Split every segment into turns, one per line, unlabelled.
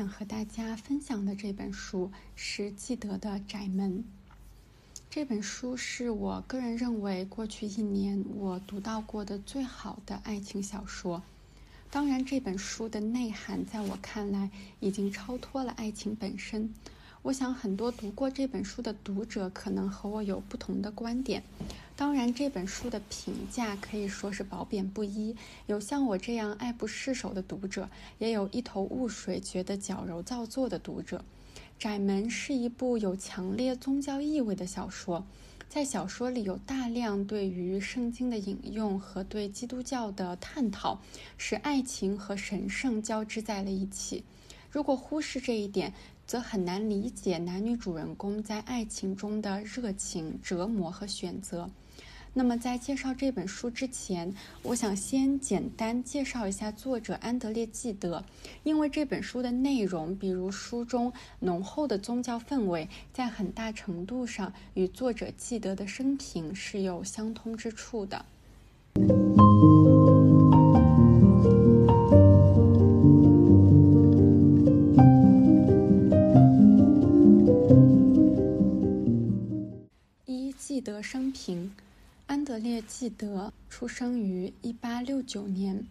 想和大家分享的这本书是纪德的《窄门》。这本书是我个人认为过去一年我读到过的最好的爱情小说。当然，这本书的内涵在我看来已经超脱了爱情本身。我想很多读过这本书的读者可能和我有不同的观点。当然，这本书的评价可以说是褒贬不一，有像我这样爱不释手的读者，也有一头雾水觉得矫揉造作的读者。《窄门》是一部有强烈宗教意味的小说，在小说里有大量对于圣经的引用和对基督教的探讨，使爱情和神圣交织在了一起。如果忽视这一点，则很难理解男女主人公在爱情中的热情、折磨和选择。那么，在介绍这本书之前，我想先简单介绍一下作者安德烈·纪德，因为这本书的内容，比如书中浓厚的宗教氛围，在很大程度上与作者纪德的生平是有相通之处的。德生平。安德烈·纪德出生于1869年，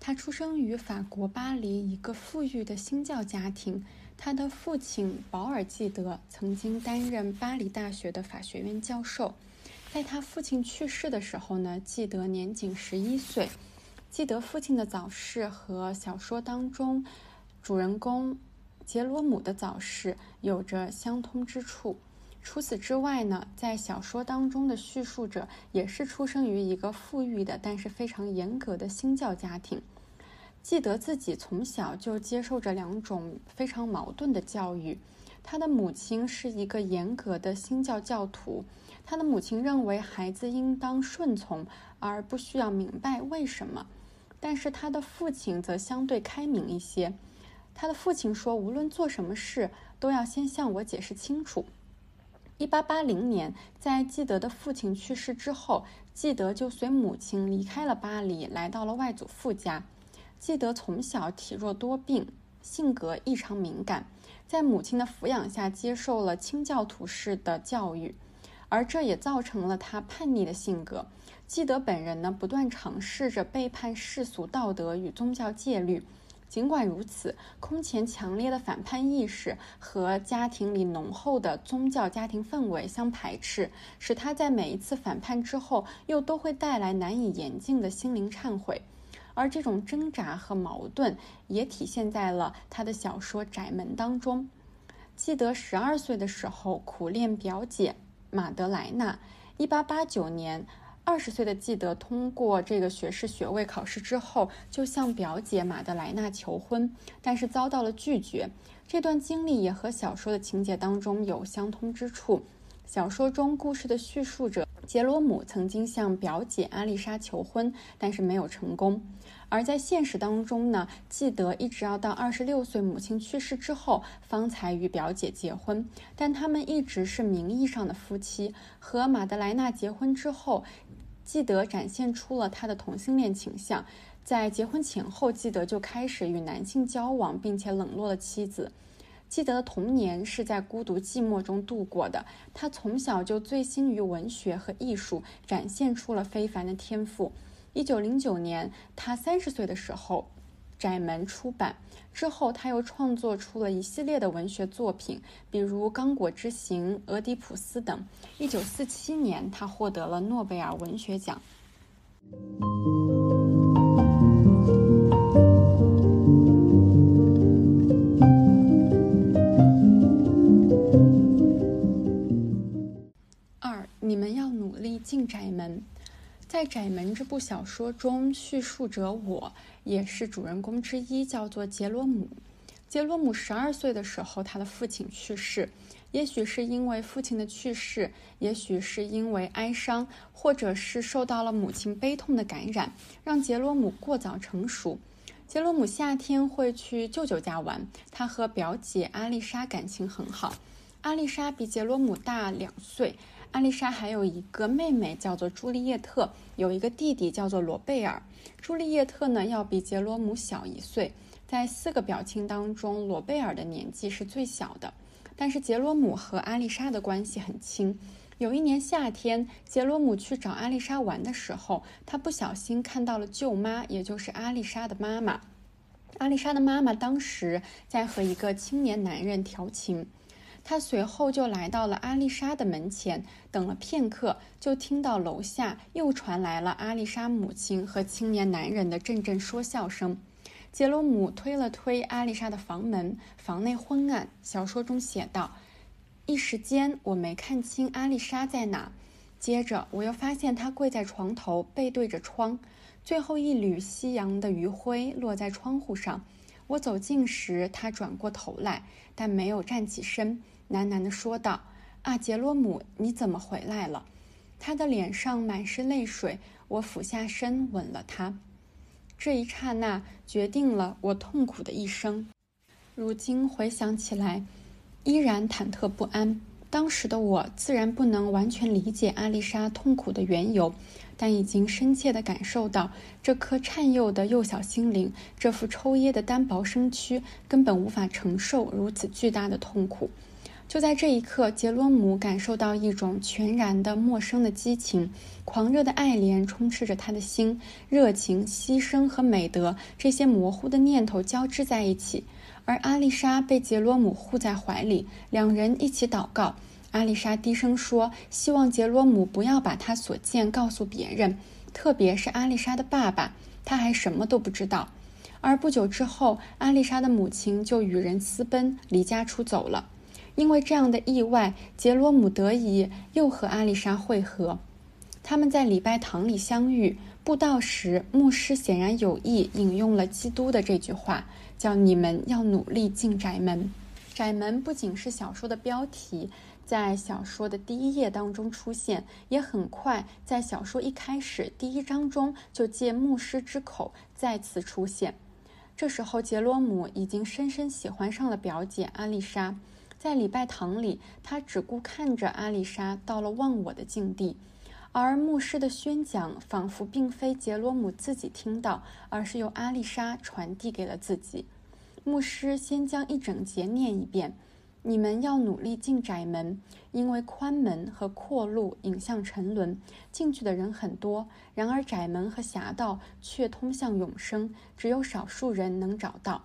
他出生于法国巴黎一个富裕的新教家庭。他的父亲保尔·纪德曾经担任巴黎大学的法学院教授。在他父亲去世的时候呢，纪德年仅十一岁。纪德父亲的早逝和小说当中主人公杰罗姆的早逝有着相通之处。除此之外呢，在小说当中的叙述者也是出生于一个富裕的，但是非常严格的新教家庭。记得自己从小就接受着两种非常矛盾的教育。他的母亲是一个严格的新教教徒，他的母亲认为孩子应当顺从，而不需要明白为什么。但是他的父亲则相对开明一些。他的父亲说，无论做什么事，都要先向我解释清楚。一八八零年，在纪德的父亲去世之后，纪德就随母亲离开了巴黎，来到了外祖父家。纪德从小体弱多病，性格异常敏感，在母亲的抚养下接受了清教徒式的教育，而这也造成了他叛逆的性格。纪德本人呢，不断尝试着背叛世俗道德与宗教戒律。尽管如此，空前强烈的反叛意识和家庭里浓厚的宗教家庭氛围相排斥，使他在每一次反叛之后，又都会带来难以言尽的心灵忏悔。而这种挣扎和矛盾也体现在了他的小说《窄门》当中。记得十二岁的时候，苦恋表姐马德莱娜。一八八九年。二十岁的纪德通过这个学士学位考试之后，就向表姐马德莱娜求婚，但是遭到了拒绝。这段经历也和小说的情节当中有相通之处。小说中故事的叙述者杰罗姆曾经向表姐阿丽莎求婚，但是没有成功。而在现实当中呢，纪德一直要到二十六岁母亲去世之后，方才与表姐结婚。但他们一直是名义上的夫妻。和马德莱娜结婚之后。基德展现出了他的同性恋倾向，在结婚前后，基德就开始与男性交往，并且冷落了妻子。基德的童年是在孤独寂寞中度过的，他从小就醉心于文学和艺术，展现出了非凡的天赋。一九零九年，他三十岁的时候。窄门出版之后，他又创作出了一系列的文学作品，比如《刚果之行》《俄狄浦斯》等。一九四七年，他获得了诺贝尔文学奖。二，你们要努力进窄门。在《窄门》这部小说中，叙述者我也是主人公之一，叫做杰罗姆。杰罗姆十二岁的时候，他的父亲去世。也许是因为父亲的去世，也许是因为哀伤，或者是受到了母亲悲痛的感染，让杰罗姆过早成熟。杰罗姆夏天会去舅舅家玩，他和表姐阿丽莎感情很好。阿丽莎比杰罗姆大两岁。阿丽莎还有一个妹妹叫做朱丽叶特，有一个弟弟叫做罗贝尔。朱丽叶特呢要比杰罗姆小一岁，在四个表亲当中，罗贝尔的年纪是最小的。但是杰罗姆和阿丽莎的关系很亲。有一年夏天，杰罗姆去找阿丽莎玩的时候，他不小心看到了舅妈，也就是阿丽莎的妈妈。阿丽莎的妈妈当时在和一个青年男人调情，他随后就来到了阿丽莎的门前，等了片刻，就听到楼下又传来了阿丽莎母亲和青年男人的阵阵说笑声。杰罗姆推了推阿丽莎的房门，房内昏暗。小说中写道：“一时间我没看清阿丽莎在哪，接着我又发现她跪在床头，背对着窗。最后一缕夕阳的余晖落在窗户上。我走近时，她转过头来，但没有站起身，喃喃地说道：‘啊，杰罗姆，你怎么回来了？’他的脸上满是泪水。我俯下身吻了他。”这一刹那决定了我痛苦的一生。如今回想起来，依然忐忑不安。当时的我自然不能完全理解阿丽莎痛苦的缘由，但已经深切地感受到这颗颤幼的幼小心灵，这副抽噎的单薄身躯根本无法承受如此巨大的痛苦。就在这一刻，杰罗姆感受到一种全然的陌生的激情，狂热的爱怜充斥着他的心，热情、牺牲和美德这些模糊的念头交织在一起。而阿丽莎被杰罗姆护在怀里，两人一起祷告。阿丽莎低声说：“希望杰罗姆不要把他所见告诉别人，特别是阿丽莎的爸爸，他还什么都不知道。”而不久之后，阿丽莎的母亲就与人私奔，离家出走了。因为这样的意外，杰罗姆得以又和阿丽莎会合。他们在礼拜堂里相遇。布道时，牧师显然有意引用了基督的这句话，叫“你们要努力进宅门”。宅门不仅是小说的标题，在小说的第一页当中出现，也很快在小说一开始第一章中就借牧师之口再次出现。这时候，杰罗姆已经深深喜欢上了表姐阿丽莎。在礼拜堂里，他只顾看着阿丽莎到了忘我的境地，而牧师的宣讲仿佛并非杰罗姆自己听到，而是由阿丽莎传递给了自己。牧师先将一整节念一遍：“你们要努力进窄门，因为宽门和阔路引向沉沦，进去的人很多；然而窄门和狭道却通向永生，只有少数人能找到。”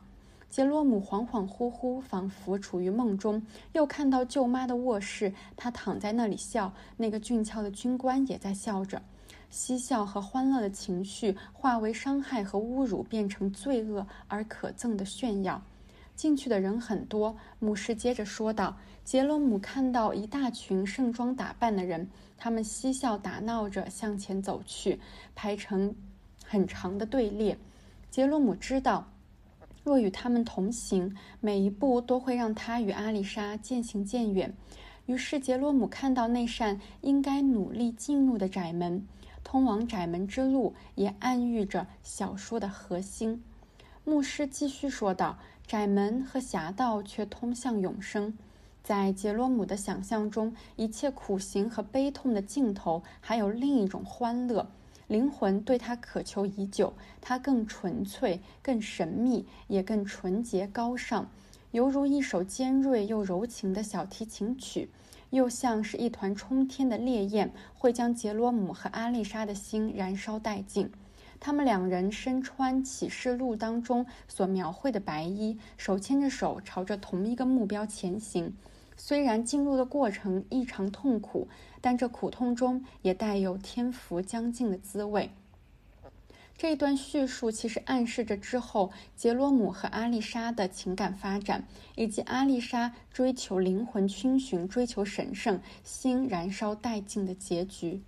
杰罗姆恍恍惚惚，仿佛处于梦中，又看到舅妈的卧室，她躺在那里笑。那个俊俏的军官也在笑着，嬉笑和欢乐的情绪化为伤害和侮辱，变成罪恶而可憎的炫耀。进去的人很多，牧师接着说道：“杰罗姆看到一大群盛装打扮的人，他们嬉笑打闹着向前走去，排成很长的队列。杰罗姆知道。”若与他们同行，每一步都会让他与阿丽莎渐行渐远。于是杰罗姆看到那扇应该努力进入的窄门，通往窄门之路也暗喻着小说的核心。牧师继续说道：“窄门和狭道却通向永生。在杰罗姆的想象中，一切苦行和悲痛的尽头还有另一种欢乐。”灵魂对他渴求已久，他更纯粹、更神秘，也更纯洁高尚，犹如一首尖锐又柔情的小提琴曲，又像是一团冲天的烈焰，会将杰罗姆和阿丽莎的心燃烧殆尽。他们两人身穿启示录当中所描绘的白衣，手牵着手，朝着同一个目标前行。虽然进入的过程异常痛苦，但这苦痛中也带有天福将尽的滋味。这一段叙述其实暗示着之后杰罗姆和阿丽莎的情感发展，以及阿丽莎追求灵魂逡巡、追求神圣、心燃烧殆尽的结局。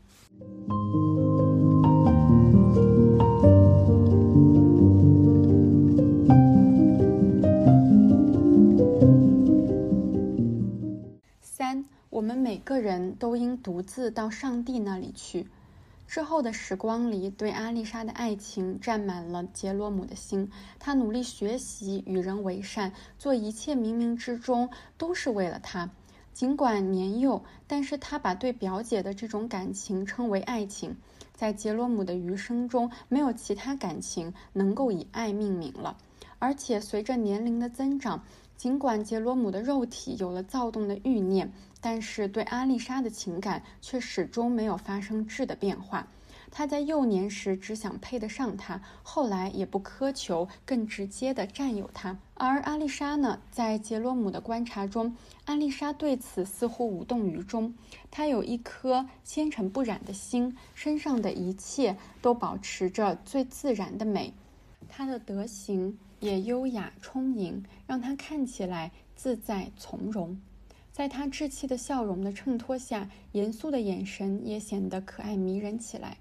我们每个人都应独自到上帝那里去。之后的时光里，对阿丽莎的爱情占满了杰罗姆的心。他努力学习，与人为善，做一切冥冥之中都是为了她。尽管年幼，但是他把对表姐的这种感情称为爱情。在杰罗姆的余生中，没有其他感情能够以爱命名了。而且随着年龄的增长，尽管杰罗姆的肉体有了躁动的欲念，但是对阿丽莎的情感却始终没有发生质的变化。他在幼年时只想配得上她，后来也不苛求更直接的占有她。而阿丽莎呢，在杰罗姆的观察中，阿丽莎对此似乎无动于衷。她有一颗纤尘不染的心，身上的一切都保持着最自然的美。她的德行也优雅充盈，让她看起来自在从容。在她稚气的笑容的衬托下，严肃的眼神也显得可爱迷人起来。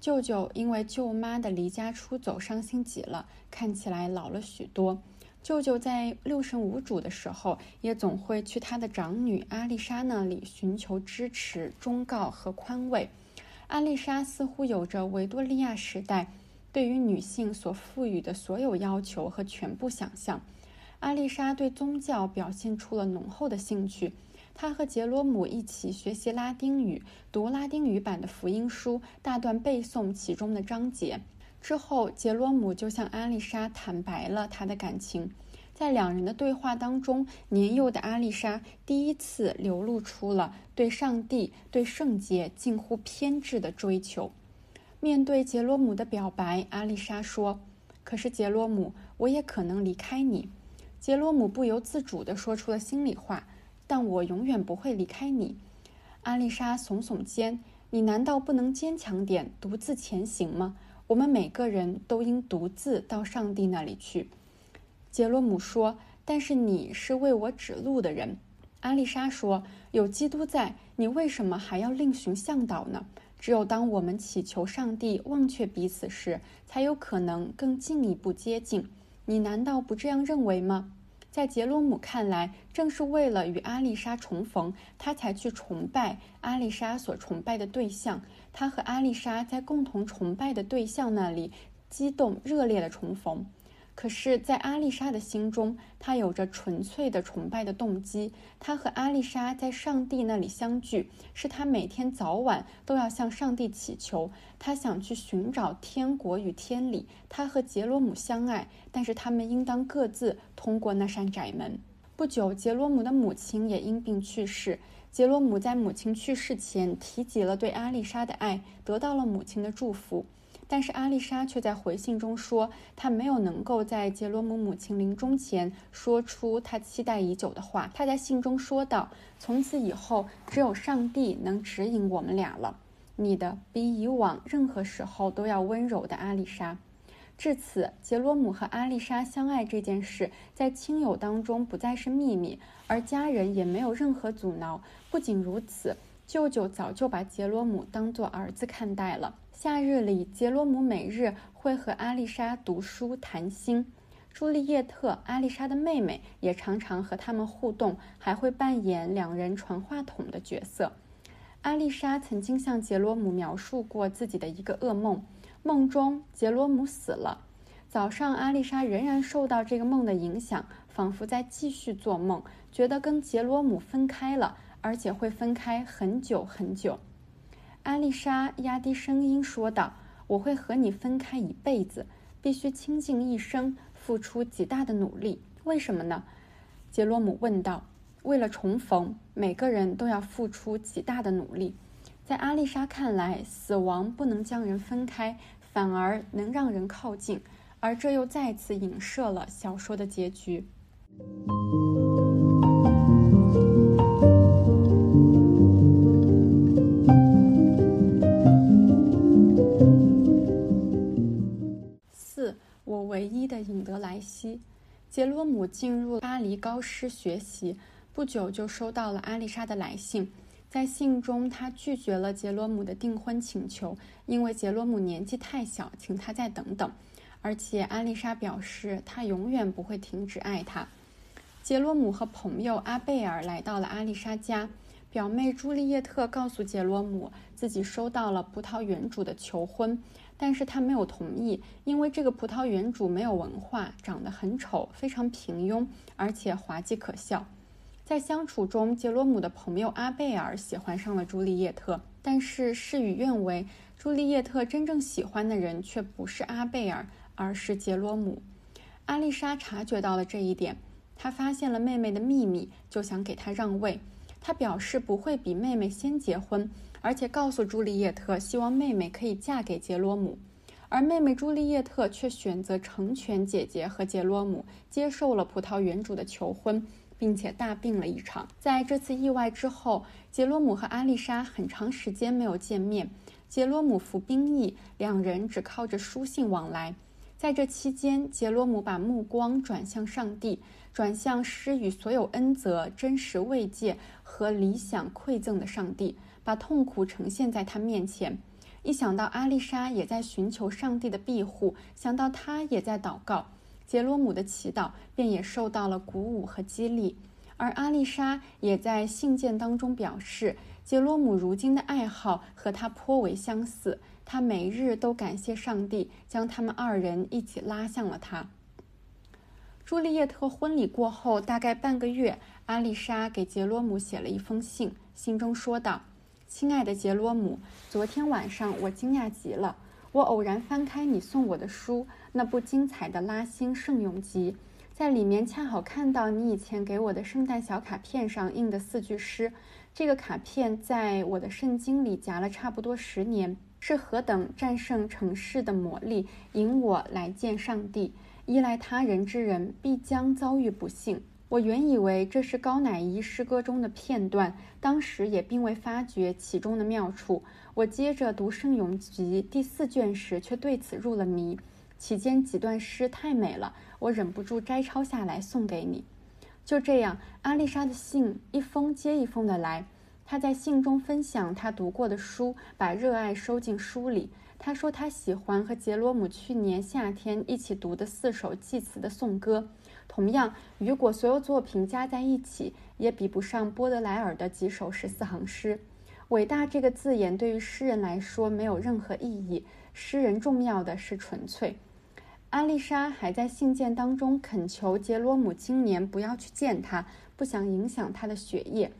舅舅因为舅妈的离家出走伤心极了，看起来老了许多。舅舅在六神无主的时候，也总会去他的长女阿丽莎那里寻求支持、忠告和宽慰。阿丽莎似乎有着维多利亚时代对于女性所赋予的所有要求和全部想象。阿丽莎对宗教表现出了浓厚的兴趣。她和杰罗姆一起学习拉丁语，读拉丁语版的福音书，大段背诵其中的章节。之后，杰罗姆就向阿丽莎坦白了他的感情。在两人的对话当中，年幼的阿丽莎第一次流露出了对上帝、对圣洁近乎偏执的追求。面对杰罗姆的表白，阿丽莎说：“可是杰罗姆，我也可能离开你。”杰罗姆不由自主地说出了心里话。但我永远不会离开你，阿丽莎耸耸肩。你难道不能坚强点，独自前行吗？我们每个人都应独自到上帝那里去。杰罗姆说：“但是你是为我指路的人。”阿丽莎说：“有基督在，你为什么还要另寻向导呢？只有当我们祈求上帝忘却彼此时，才有可能更进一步接近。你难道不这样认为吗？”在杰罗姆看来，正是为了与阿丽莎重逢，他才去崇拜阿丽莎所崇拜的对象。他和阿丽莎在共同崇拜的对象那里激动热烈的重逢。可是，在阿丽莎的心中，她有着纯粹的崇拜的动机。她和阿丽莎在上帝那里相聚，是她每天早晚都要向上帝祈求。她想去寻找天国与天理。她和杰罗姆相爱，但是他们应当各自通过那扇窄门。不久，杰罗姆的母亲也因病去世。杰罗姆在母亲去世前提及了对阿丽莎的爱，得到了母亲的祝福。但是阿丽莎却在回信中说，她没有能够在杰罗姆母亲临终前说出她期待已久的话。她在信中说道：“从此以后，只有上帝能指引我们俩了。”你的比以往任何时候都要温柔的阿丽莎。至此，杰罗姆和阿丽莎相爱这件事在亲友当中不再是秘密，而家人也没有任何阻挠。不仅如此，舅舅早就把杰罗姆当作儿子看待了。夏日里，杰罗姆每日会和阿丽莎读书谈心。朱丽叶特，阿丽莎的妹妹，也常常和他们互动，还会扮演两人传话筒的角色。阿丽莎曾经向杰罗姆描述过自己的一个噩梦：梦中杰罗姆死了。早上，阿丽莎仍然受到这个梦的影响，仿佛在继续做梦，觉得跟杰罗姆分开了，而且会分开很久很久。阿丽莎压低声音说道：“我会和你分开一辈子，必须倾尽一生，付出极大的努力。为什么呢？”杰罗姆问道。“为了重逢，每个人都要付出极大的努力。在阿丽莎看来，死亡不能将人分开，反而能让人靠近，而这又再次影射了小说的结局。”唯一的引德莱西，杰罗姆进入巴黎高师学习，不久就收到了阿丽莎的来信。在信中，他拒绝了杰罗姆的订婚请求，因为杰罗姆年纪太小，请他再等等。而且，阿丽莎表示她永远不会停止爱他。杰罗姆和朋友阿贝尔来到了阿丽莎家，表妹朱丽叶特告诉杰罗姆，自己收到了葡萄园主的求婚。但是他没有同意，因为这个葡萄园主没有文化，长得很丑，非常平庸，而且滑稽可笑。在相处中，杰罗姆的朋友阿贝尔喜欢上了朱丽叶特，但是事与愿违，朱丽叶特真正喜欢的人却不是阿贝尔，而是杰罗姆。阿丽莎察觉到了这一点，她发现了妹妹的秘密，就想给她让位。她表示不会比妹妹先结婚，而且告诉朱丽叶特，希望妹妹可以嫁给杰罗姆。而妹妹朱丽叶特却选择成全姐姐和杰罗姆，接受了葡萄园主的求婚。并且大病了一场。在这次意外之后，杰罗姆和阿丽莎很长时间没有见面。杰罗姆服兵役，两人只靠着书信往来。在这期间，杰罗姆把目光转向上帝，转向施予所有恩泽、真实慰藉和理想馈赠的上帝，把痛苦呈现在他面前。一想到阿丽莎也在寻求上帝的庇护，想到她也在祷告。杰罗姆的祈祷便也受到了鼓舞和激励，而阿丽莎也在信件当中表示，杰罗姆如今的爱好和他颇为相似，他每日都感谢上帝将他们二人一起拉向了他。朱丽叶特婚礼过后大概半个月，阿丽莎给杰罗姆写了一封信，信中说道：“亲爱的杰罗姆，昨天晚上我惊讶极了。”我偶然翻开你送我的书，那部精彩的拉辛圣咏集，在里面恰好看到你以前给我的圣诞小卡片上印的四句诗。这个卡片在我的圣经里夹了差不多十年，是何等战胜城市的魔力，引我来见上帝。依赖他人之人必将遭遇不幸。我原以为这是高乃伊诗歌中的片段，当时也并未发觉其中的妙处。我接着读《圣咏集》第四卷时，却对此入了迷。其间几段诗太美了，我忍不住摘抄下来送给你。就这样，阿丽莎的信一封接一封的来。她在信中分享她读过的书，把热爱收进书里。她说她喜欢和杰罗姆去年夏天一起读的四首祭词的颂歌。同样，雨果所有作品加在一起，也比不上波德莱尔的几首十四行诗。伟大这个字眼对于诗人来说没有任何意义，诗人重要的是纯粹。阿丽莎还在信件当中恳求杰罗姆今年不要去见他，不想影响他的学业，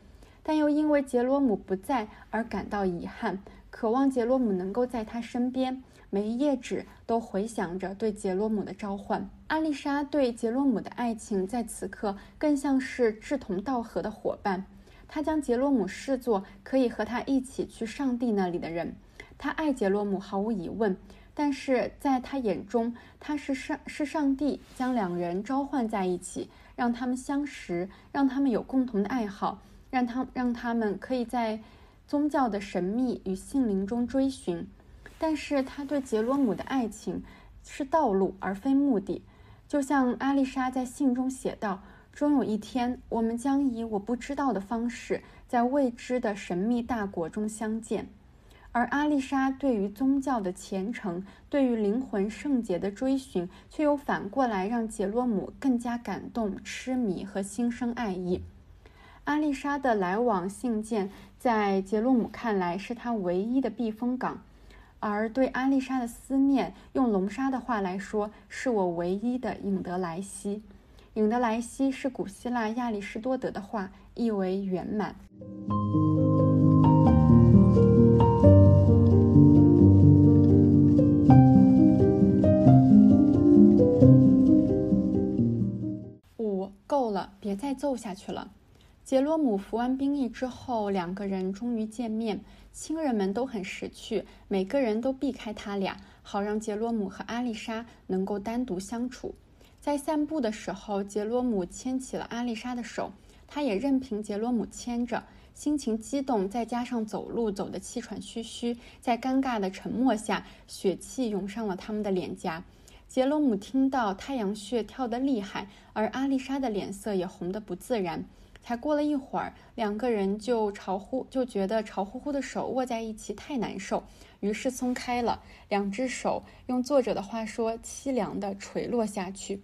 但又因为杰罗姆不在而感到遗憾，渴望杰罗姆能够在他身边。每一页纸都回响着对杰罗姆的召唤。阿丽莎对杰罗姆的爱情在此刻更像是志同道合的伙伴。她将杰罗姆视作可以和他一起去上帝那里的人。他爱杰罗姆，毫无疑问。但是在他眼中，他是上是上帝将两人召唤在一起，让他们相识，让他们有共同的爱好，让他让他们可以在宗教的神秘与心灵中追寻。但是他对杰罗姆的爱情是道路而非目的，就像阿丽莎在信中写道。终有一天，我们将以我不知道的方式，在未知的神秘大国中相见。而阿丽莎对于宗教的虔诚，对于灵魂圣洁的追寻，却又反过来让杰罗姆更加感动、痴迷和心生爱意。阿丽莎的来往信件，在杰罗姆看来是他唯一的避风港，而对阿丽莎的思念，用龙莎的话来说，是我唯一的影德莱西。影德莱西是古希腊亚里士多德的话，意为圆满。五够了，别再奏下去了。杰罗姆服完兵役之后，两个人终于见面，亲人们都很识趣，每个人都避开他俩，好让杰罗姆和阿丽莎能够单独相处。在散步的时候，杰罗姆牵起了阿丽莎的手，他也任凭杰罗姆牵着，心情激动，再加上走路走得气喘吁吁，在尴尬的沉默下，血气涌上了他们的脸颊。杰罗姆听到太阳穴跳得厉害，而阿丽莎的脸色也红得不自然。才过了一会儿，两个人就潮乎就觉得潮乎乎的手握在一起太难受，于是松开了，两只手用作者的话说，凄凉地垂落下去。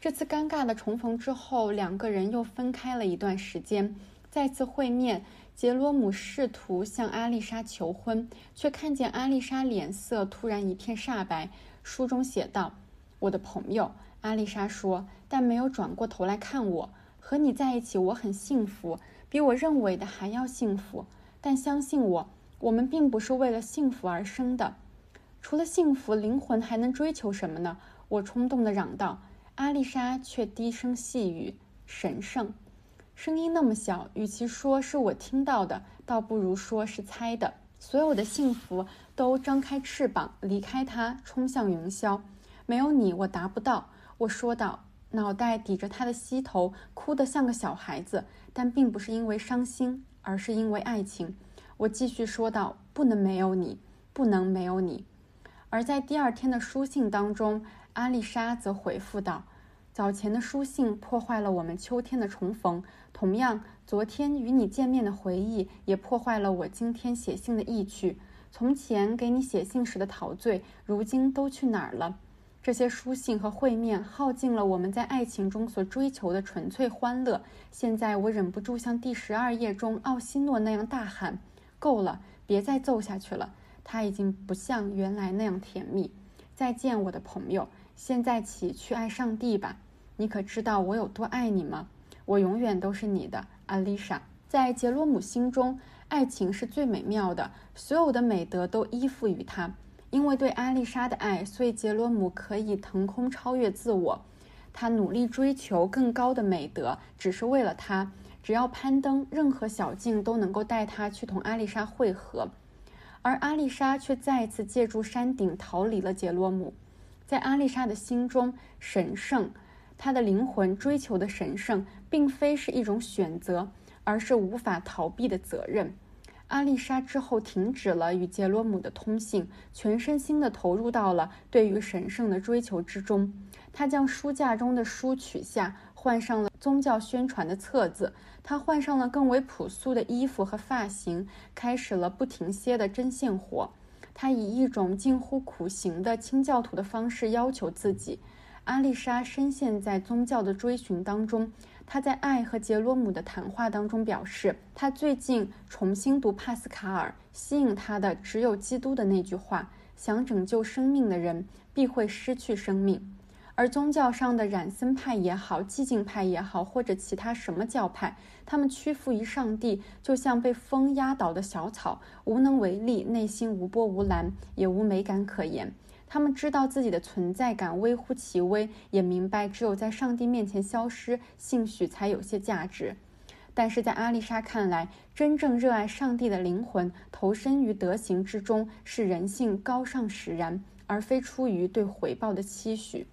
这次尴尬的重逢之后，两个人又分开了一段时间。再次会面，杰罗姆试图向阿丽莎求婚，却看见阿丽莎脸色突然一片煞白。书中写道：“我的朋友。”阿丽莎说，但没有转过头来看我。和你在一起，我很幸福，比我认为的还要幸福。但相信我，我们并不是为了幸福而生的。除了幸福，灵魂还能追求什么呢？我冲动地嚷道。阿丽莎却低声细语：“神圣。”声音那么小，与其说是我听到的，倒不如说是猜的。所有的幸福都张开翅膀，离开它，冲向云霄。没有你，我达不到。我说道，脑袋抵着他的膝头，哭得像个小孩子，但并不是因为伤心，而是因为爱情。我继续说道：“不能没有你，不能没有你。”而在第二天的书信当中，阿丽莎则回复道。早前的书信破坏了我们秋天的重逢，同样，昨天与你见面的回忆也破坏了我今天写信的意趣。从前给你写信时的陶醉，如今都去哪儿了？这些书信和会面耗尽了我们在爱情中所追求的纯粹欢乐。现在我忍不住像第十二页中奥西诺那样大喊：“够了，别再奏下去了！它已经不像原来那样甜蜜。”再见，我的朋友。现在起去爱上帝吧。你可知道我有多爱你吗？我永远都是你的，阿丽莎。在杰罗姆心中，爱情是最美妙的，所有的美德都依附于他。因为对阿丽莎的爱，所以杰罗姆可以腾空超越自我。他努力追求更高的美德，只是为了她。只要攀登任何小径，都能够带他去同阿丽莎会合。而阿丽莎却再次借助山顶逃离了杰罗姆。在阿丽莎的心中，神圣。她的灵魂追求的神圣，并非是一种选择，而是无法逃避的责任。阿丽莎之后停止了与杰罗姆的通信，全身心地投入到了对于神圣的追求之中。她将书架中的书取下，换上了宗教宣传的册子。她换上了更为朴素的衣服和发型，开始了不停歇的针线活。她以一种近乎苦行的清教徒的方式要求自己。阿丽莎深陷在宗教的追寻当中。他在爱和杰罗姆的谈话当中表示，他最近重新读帕斯卡尔，吸引他的只有基督的那句话：“想拯救生命的人必会失去生命。”而宗教上的染森派也好，寂静派也好，或者其他什么教派，他们屈服于上帝，就像被风压倒的小草，无能为力，内心无波无澜，也无美感可言。他们知道自己的存在感微乎其微，也明白只有在上帝面前消失，兴许才有些价值。但是在阿丽莎看来，真正热爱上帝的灵魂投身于德行之中，是人性高尚使然，而非出于对回报的期许。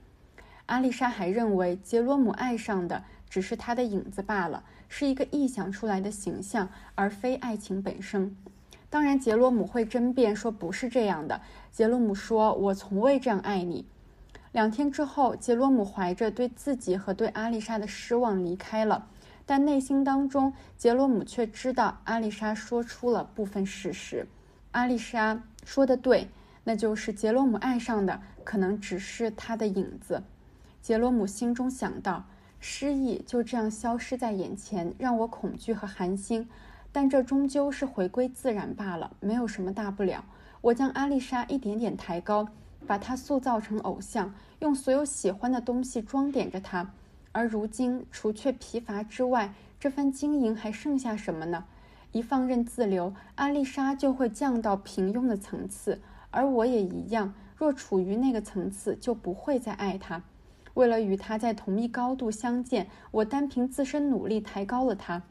阿丽莎还认为，杰罗姆爱上的只是他的影子罢了，是一个臆想出来的形象，而非爱情本身。当然，杰罗姆会争辩说不是这样的。杰罗姆说：“我从未这样爱你。”两天之后，杰罗姆怀着对自己和对阿丽莎的失望离开了，但内心当中，杰罗姆却知道阿丽莎说出了部分事实。阿丽莎说的对，那就是杰罗姆爱上的可能只是他的影子。杰罗姆心中想到：“失忆就这样消失在眼前，让我恐惧和寒心。”但这终究是回归自然罢了，没有什么大不了。我将阿丽莎一点点抬高，把她塑造成偶像，用所有喜欢的东西装点着她。而如今，除却疲乏之外，这番经营还剩下什么呢？一放任自流，阿丽莎就会降到平庸的层次，而我也一样。若处于那个层次，就不会再爱她。为了与她在同一高度相见，我单凭自身努力抬高了她。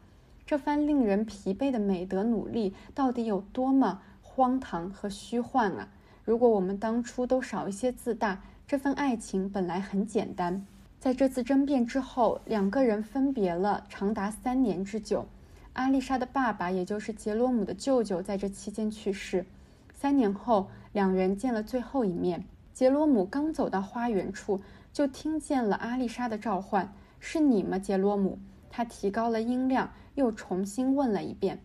这番令人疲惫的美德努力，到底有多么荒唐和虚幻啊！如果我们当初都少一些自大，这份爱情本来很简单。在这次争辩之后，两个人分别了长达三年之久。阿丽莎的爸爸，也就是杰罗姆的舅舅，在这期间去世。三年后，两人见了最后一面。杰罗姆刚走到花园处，就听见了阿丽莎的召唤：“是你吗，杰罗姆？”他提高了音量。又重新问了一遍，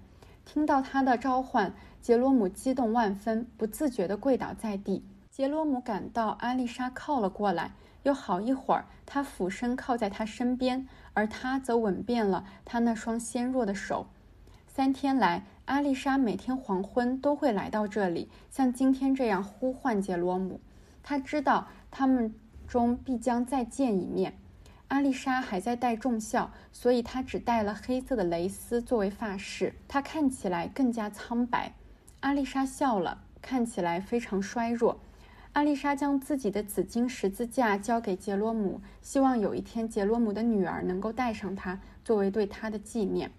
听到他的召唤，杰罗姆激动万分，不自觉地跪倒在地。杰罗姆感到阿丽莎靠了过来，又好一会儿，他俯身靠在他身边，而他则吻遍了他那双纤弱的手。三天来，阿丽莎每天黄昏都会来到这里，像今天这样呼唤杰罗姆。他知道他们中必将再见一面。阿丽莎还在戴重孝，所以她只戴了黑色的蕾丝作为发饰。她看起来更加苍白。阿丽莎笑了，看起来非常衰弱。阿丽莎将自己的紫金十字架交给杰罗姆，希望有一天杰罗姆的女儿能够戴上它，作为对他的纪念。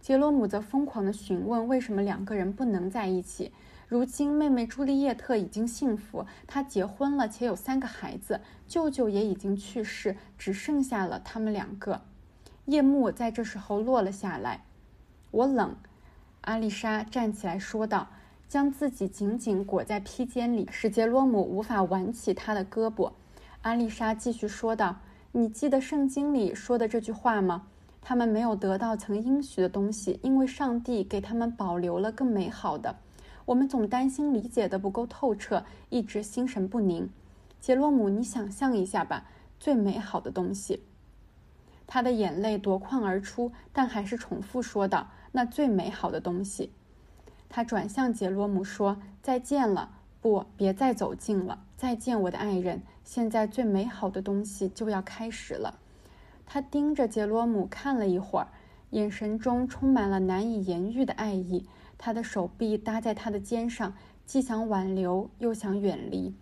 杰罗姆则疯狂地询问为什么两个人不能在一起。如今，妹妹朱丽叶特已经幸福，她结婚了，且有三个孩子，舅舅也已经去世，只剩下了他们两个。夜幕在这时候落了下来。我冷，阿丽莎站起来说道，将自己紧紧裹在披肩里，使杰罗姆无法挽起她的胳膊。阿丽莎继续说道：“你记得圣经里说的这句话吗？他们没有得到曾应许的东西，因为上帝给他们保留了更美好的。”我们总担心理解的不够透彻，一直心神不宁。杰罗姆，你想象一下吧，最美好的东西。他的眼泪夺眶而出，但还是重复说道：“那最美好的东西。”他转向杰罗姆说：“再见了，不，别再走近了。再见，我的爱人。现在最美好的东西就要开始了。”他盯着杰罗姆看了一会儿，眼神中充满了难以言喻的爱意。他的手臂搭在他的肩上，既想挽留又想远离。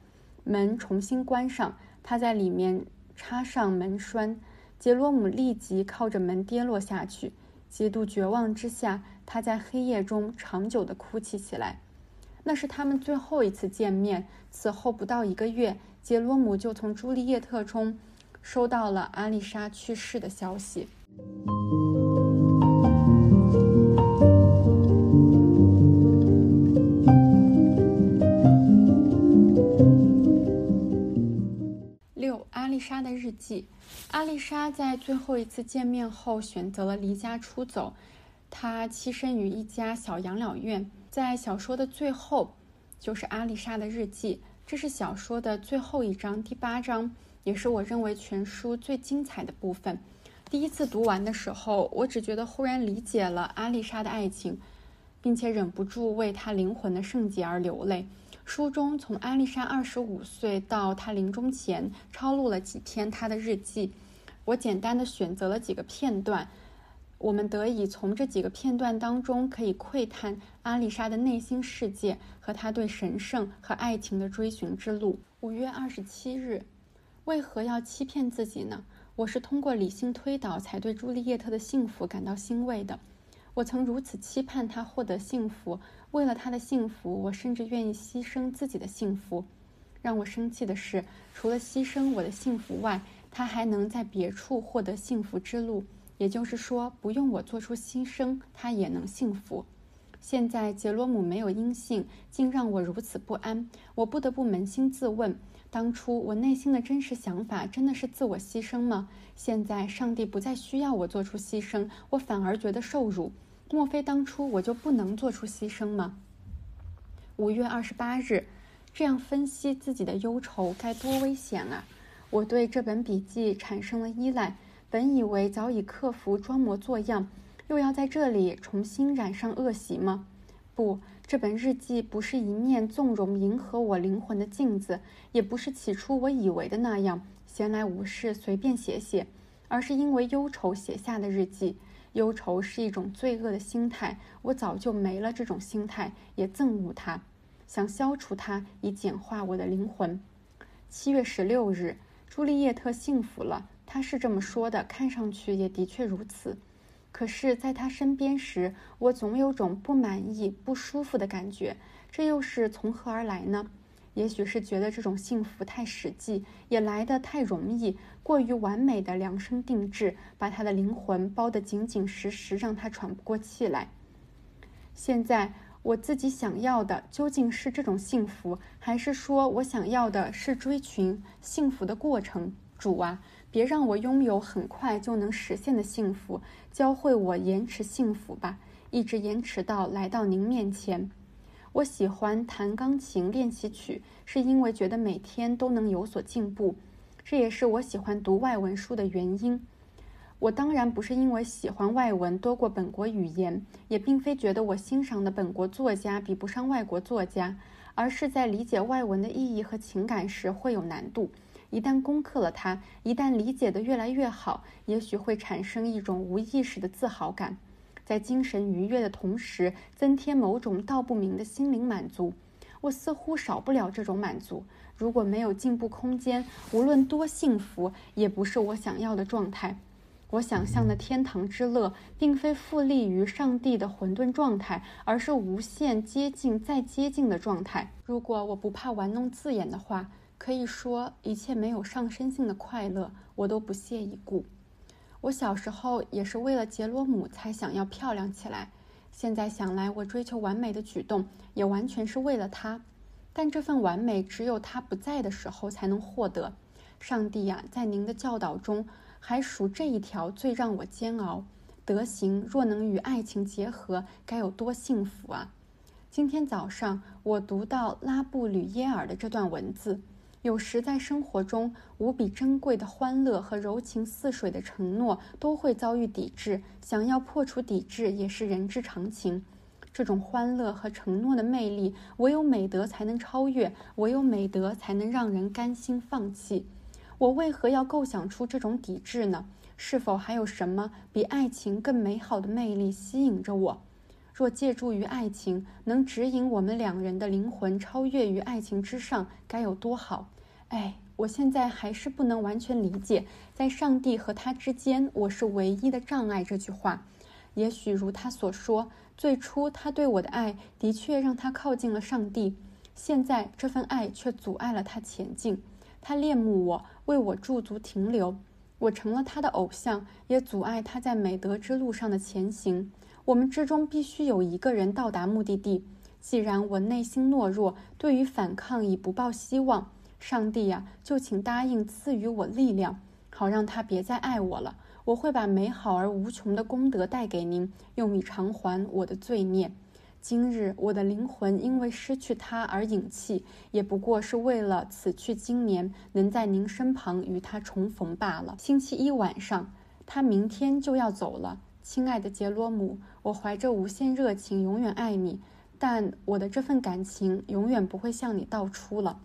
门重新关上，他在里面插上门栓。杰罗姆立即靠着门跌落下去。极度绝望之下，他在黑夜中长久地哭泣起来。那是他们最后一次见面。此后不到一个月，杰罗姆就从朱丽叶特中收到了阿丽莎去世的消息。阿丽莎的日记。阿丽莎在最后一次见面后选择了离家出走，她栖身于一家小养老院。在小说的最后，就是阿丽莎的日记。这是小说的最后一章，第八章，也是我认为全书最精彩的部分。第一次读完的时候，我只觉得忽然理解了阿丽莎的爱情，并且忍不住为她灵魂的圣洁而流泪。书中从阿丽莎二十五岁到她临终前，抄录了几篇她的日记。我简单的选择了几个片段，我们得以从这几个片段当中，可以窥探阿丽莎的内心世界和她对神圣和爱情的追寻之路。五月二十七日，为何要欺骗自己呢？我是通过理性推导才对朱丽叶特的幸福感到欣慰的。我曾如此期盼她获得幸福。为了他的幸福，我甚至愿意牺牲自己的幸福。让我生气的是，除了牺牲我的幸福外，他还能在别处获得幸福之路。也就是说，不用我做出牺牲，他也能幸福。现在杰罗姆没有音信，竟让我如此不安。我不得不扪心自问：当初我内心的真实想法真的是自我牺牲吗？现在上帝不再需要我做出牺牲，我反而觉得受辱。莫非当初我就不能做出牺牲吗？五月二十八日，这样分析自己的忧愁该多危险啊！我对这本笔记产生了依赖，本以为早已克服装模作样，又要在这里重新染上恶习吗？不，这本日记不是一面纵容迎合我灵魂的镜子，也不是起初我以为的那样闲来无事随便写写，而是因为忧愁写下的日记。忧愁是一种罪恶的心态，我早就没了这种心态，也憎恶它，想消除它，以简化我的灵魂。七月十六日，朱丽叶特幸福了，她是这么说的，看上去也的确如此。可是，在他身边时，我总有种不满意、不舒服的感觉，这又是从何而来呢？也许是觉得这种幸福太实际，也来得太容易，过于完美的量身定制，把他的灵魂包得紧紧实实，让他喘不过气来。现在我自己想要的究竟是这种幸福，还是说我想要的是追寻幸福的过程？主啊，别让我拥有很快就能实现的幸福，教会我延迟幸福吧，一直延迟到来到您面前。我喜欢弹钢琴练习曲，是因为觉得每天都能有所进步。这也是我喜欢读外文书的原因。我当然不是因为喜欢外文多过本国语言，也并非觉得我欣赏的本国作家比不上外国作家，而是在理解外文的意义和情感时会有难度，一旦攻克了它，一旦理解的越来越好，也许会产生一种无意识的自豪感，在精神愉悦的同时，增添某种道不明的心灵满足。我似乎少不了这种满足。如果没有进步空间，无论多幸福，也不是我想要的状态。我想象的天堂之乐，并非复利于上帝的混沌状态，而是无限接近、再接近的状态。如果我不怕玩弄字眼的话，可以说一切没有上升性的快乐，我都不屑一顾。我小时候也是为了杰罗姆才想要漂亮起来，现在想来，我追求完美的举动也完全是为了他。但这份完美只有他不在的时候才能获得。上帝呀，在您的教导中。还属这一条最让我煎熬。德行若能与爱情结合，该有多幸福啊！今天早上我读到拉布吕耶尔的这段文字：有时在生活中无比珍贵的欢乐和柔情似水的承诺都会遭遇抵制，想要破除抵制也是人之常情。这种欢乐和承诺的魅力，唯有美德才能超越，唯有美德才能让人甘心放弃。我为何要构想出这种抵制呢？是否还有什么比爱情更美好的魅力吸引着我？若借助于爱情能指引我们两人的灵魂超越于爱情之上，该有多好！哎，我现在还是不能完全理解，在上帝和他之间，我是唯一的障碍这句话。也许如他所说，最初他对我的爱的确让他靠近了上帝，现在这份爱却阻碍了他前进。他恋慕我，为我驻足停留，我成了他的偶像，也阻碍他在美德之路上的前行。我们之中必须有一个人到达目的地。既然我内心懦弱，对于反抗已不抱希望，上帝呀，就请答应赐予我力量，好让他别再爱我了。我会把美好而无穷的功德带给您，用以偿还我的罪孽。今日我的灵魂因为失去他而隐气，也不过是为了此去经年能在您身旁与他重逢罢了。星期一晚上，他明天就要走了，亲爱的杰罗姆，我怀着无限热情，永远爱你，但我的这份感情永远不会向你道出了。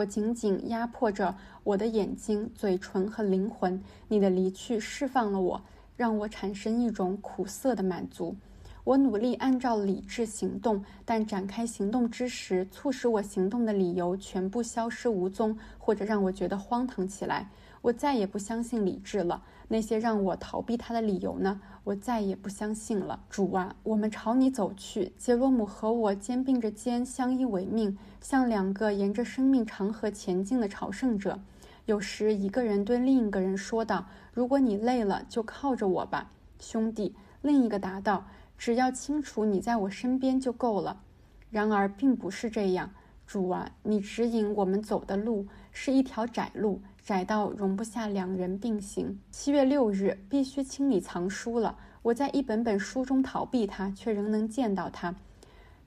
我紧紧压迫着我的眼睛、嘴唇和灵魂。你的离去释放了我，让我产生一种苦涩的满足。我努力按照理智行动，但展开行动之时，促使我行动的理由全部消失无踪，或者让我觉得荒唐起来。我再也不相信理智了。那些让我逃避他的理由呢？我再也不相信了。主啊，我们朝你走去。杰罗姆和我肩并着肩，相依为命，像两个沿着生命长河前进的朝圣者。有时，一个人对另一个人说道：“如果你累了，就靠着我吧，兄弟。”另一个答道。只要清楚你在我身边就够了。然而并不是这样，主啊，你指引我们走的路是一条窄路，窄到容不下两人并行。七月六日必须清理藏书了。我在一本本书中逃避它，却仍能见到它。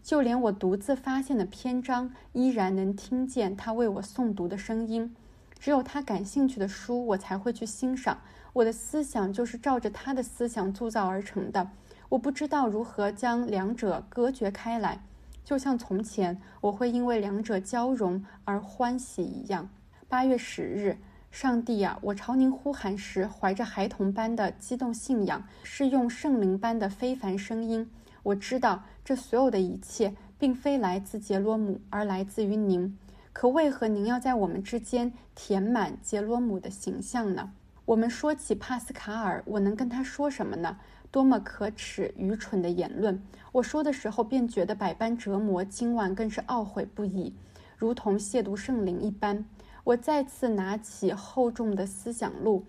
就连我独自发现的篇章，依然能听见他为我诵读的声音。只有他感兴趣的书，我才会去欣赏。我的思想就是照着他的思想铸造而成的。我不知道如何将两者隔绝开来，就像从前我会因为两者交融而欢喜一样。八月十日，上帝啊，我朝您呼喊时，怀着孩童般的激动信仰，是用圣灵般的非凡声音。我知道这所有的一切并非来自杰罗姆，而来自于您。可为何您要在我们之间填满杰罗姆的形象呢？我们说起帕斯卡尔，我能跟他说什么呢？多么可耻、愚蠢的言论！我说的时候便觉得百般折磨，今晚更是懊悔不已，如同亵渎圣灵一般。我再次拿起厚重的思想录，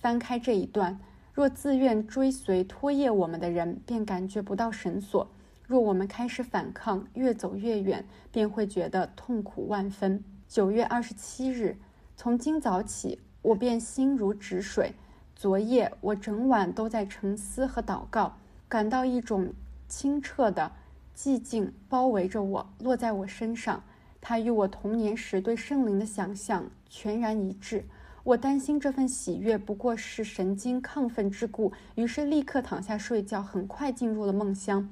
翻开这一段：若自愿追随拖曳我们的人，便感觉不到绳索；若我们开始反抗，越走越远，便会觉得痛苦万分。九月二十七日，从今早起，我便心如止水。昨夜我整晚都在沉思和祷告，感到一种清澈的寂静包围着我，落在我身上。它与我童年时对圣灵的想象全然一致。我担心这份喜悦不过是神经亢奋之故，于是立刻躺下睡觉，很快进入了梦乡。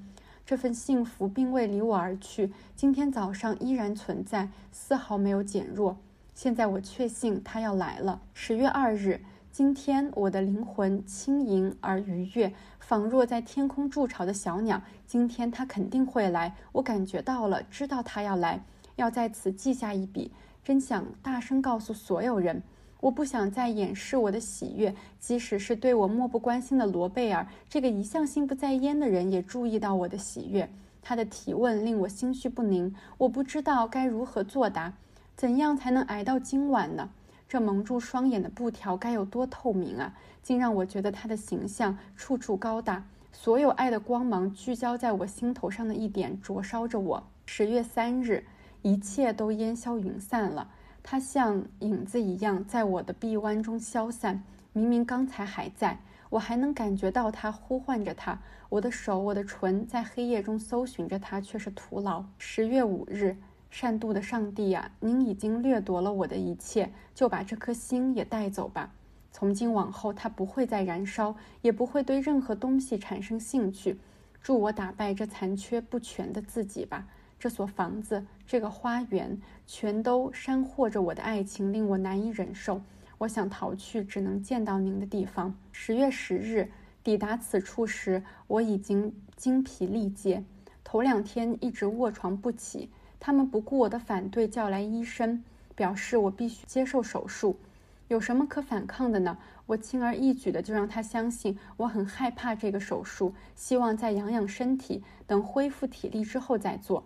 这份幸福并未离我而去，今天早上依然存在，丝毫没有减弱。现在我确信他要来了。十月二日，今天我的灵魂轻盈而愉悦，仿若在天空筑巢的小鸟。今天他肯定会来，我感觉到了，知道他要来，要在此记下一笔。真想大声告诉所有人，我不想再掩饰我的喜悦，即使是对我漠不关心的罗贝尔，这个一向心不在焉的人，也注意到我的喜悦。他的提问令我心绪不宁，我不知道该如何作答。怎样才能挨到今晚呢？这蒙住双眼的布条该有多透明啊！竟让我觉得他的形象处处高大，所有爱的光芒聚焦在我心头上的一点，灼烧着我。十月三日，一切都烟消云散了。他像影子一样在我的臂弯中消散。明明刚才还在，我还能感觉到他呼唤着他。我的手，我的唇，在黑夜中搜寻着他，却是徒劳。十月五日，善妒的上帝呀，您已经掠夺了我的一切，就把这颗心也带走吧。从今往后，它不会再燃烧，也不会对任何东西产生兴趣。助我打败这残缺不全的自己吧。这所房子，这个花园，全都煽惑着我的爱情，令我难以忍受。我想逃去只能见到您的地方。十月十日。抵达此处时，我已经精疲力竭。头两天一直卧床不起。他们不顾我的反对，叫来医生，表示我必须接受手术。有什么可反抗的呢？我轻而易举的就让他相信我很害怕这个手术，希望再养养身体，等恢复体力之后再做。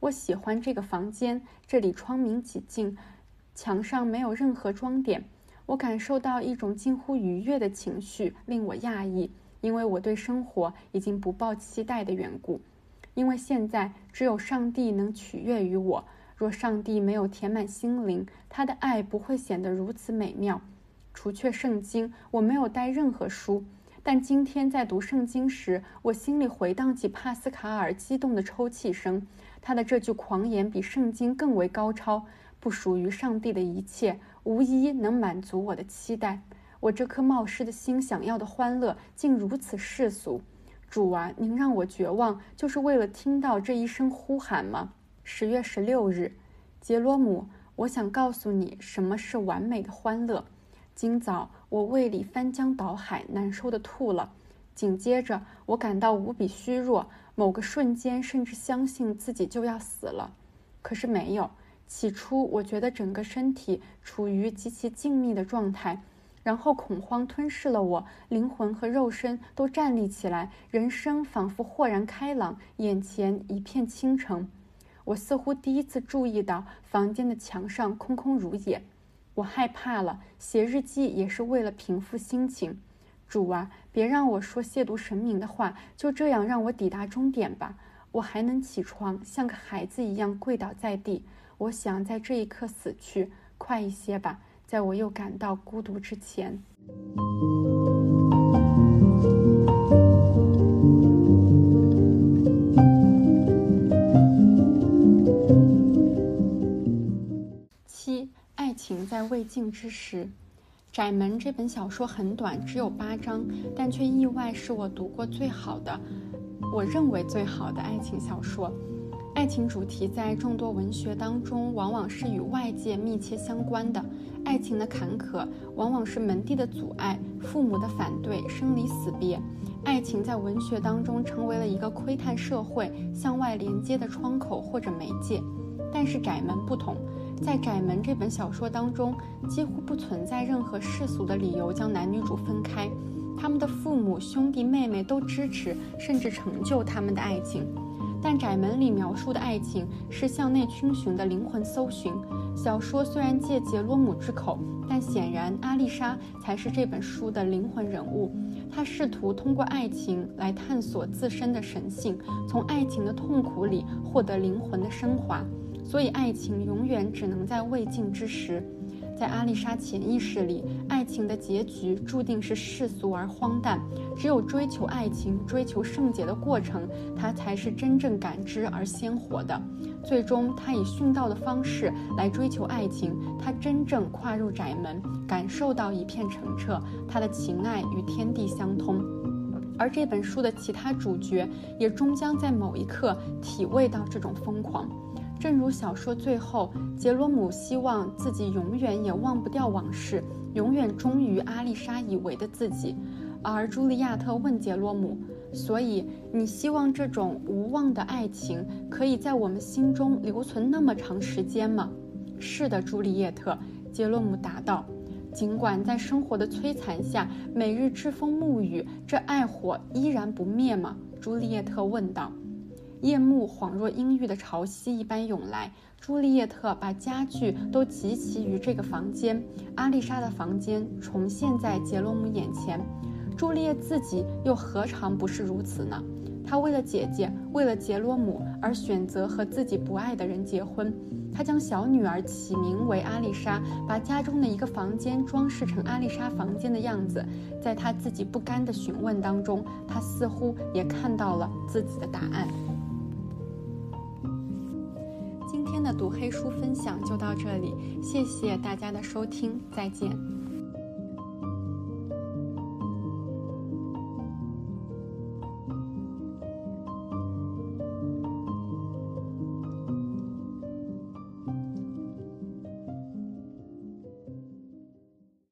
我喜欢这个房间，这里窗明几净，墙上没有任何装点。我感受到一种近乎愉悦的情绪，令我讶异，因为我对生活已经不抱期待的缘故。因为现在只有上帝能取悦于我。若上帝没有填满心灵，他的爱不会显得如此美妙。除却圣经，我没有带任何书。但今天在读圣经时，我心里回荡起帕斯卡尔激动的抽泣声。他的这句狂言比圣经更为高超。不属于上帝的一切，无一能满足我的期待。我这颗冒失的心想要的欢乐，竟如此世俗。主啊，您让我绝望，就是为了听到这一声呼喊吗？十月十六日，杰罗姆，我想告诉你什么是完美的欢乐。今早我胃里翻江倒海，难受的吐了。紧接着，我感到无比虚弱，某个瞬间甚至相信自己就要死了。可是没有。起初，我觉得整个身体处于极其静谧的状态，然后恐慌吞噬了我，灵魂和肉身都站立起来，人生仿佛豁然开朗，眼前一片清澄。我似乎第一次注意到房间的墙上空空如也，我害怕了。写日记也是为了平复心情。主啊，别让我说亵渎神明的话，就这样让我抵达终点吧。我还能起床，像个孩子一样跪倒在地。我想在这一刻死去，快一些吧，在我又感到孤独之前。七，爱情在未尽之时。《窄门》这本小说很短，只有八章，但却意外是我读过最好的，我认为最好的爱情小说。爱情主题在众多文学当中，往往是与外界密切相关的。爱情的坎坷，往往是门第的阻碍、父母的反对、生离死别。爱情在文学当中成为了一个窥探社会、向外连接的窗口或者媒介。但是《窄门》不同，在《窄门》这本小说当中，几乎不存在任何世俗的理由将男女主分开。他们的父母、兄弟妹妹都支持，甚至成就他们的爱情。但窄门里描述的爱情是向内逡巡的灵魂搜寻。小说虽然借杰罗姆之口，但显然阿丽莎才是这本书的灵魂人物。她试图通过爱情来探索自身的神性，从爱情的痛苦里获得灵魂的升华。所以，爱情永远只能在未尽之时。在阿丽莎潜意识里，爱情的结局注定是世俗而荒诞。只有追求爱情、追求圣洁的过程，它才是真正感知而鲜活的。最终，他以殉道的方式来追求爱情，他真正跨入窄门，感受到一片澄澈。他的情爱与天地相通，而这本书的其他主角也终将在某一刻体味到这种疯狂。正如小说最后，杰罗姆希望自己永远也忘不掉往事，永远忠于阿丽莎以为的自己。而朱莉亚特问杰罗姆：“所以你希望这种无望的爱情可以在我们心中留存那么长时间吗？”“是的，朱丽叶特。”杰罗姆答道。“尽管在生活的摧残下，每日栉风沐雨，这爱火依然不灭吗？”朱丽叶特问道。夜幕恍若阴郁的潮汐一般涌来。朱丽叶特把家具都集齐于这个房间。阿丽莎的房间重现在杰罗姆眼前。朱丽叶自己又何尝不是如此呢？她为了姐姐，为了杰罗姆而选择和自己不爱的人结婚。她将小女儿起名为阿丽莎，把家中的一个房间装饰成阿丽莎房间的样子。在她自己不甘的询问当中，她似乎也看到了自己的答案。天的读黑书分享就到这里，谢谢大家的收听，再见。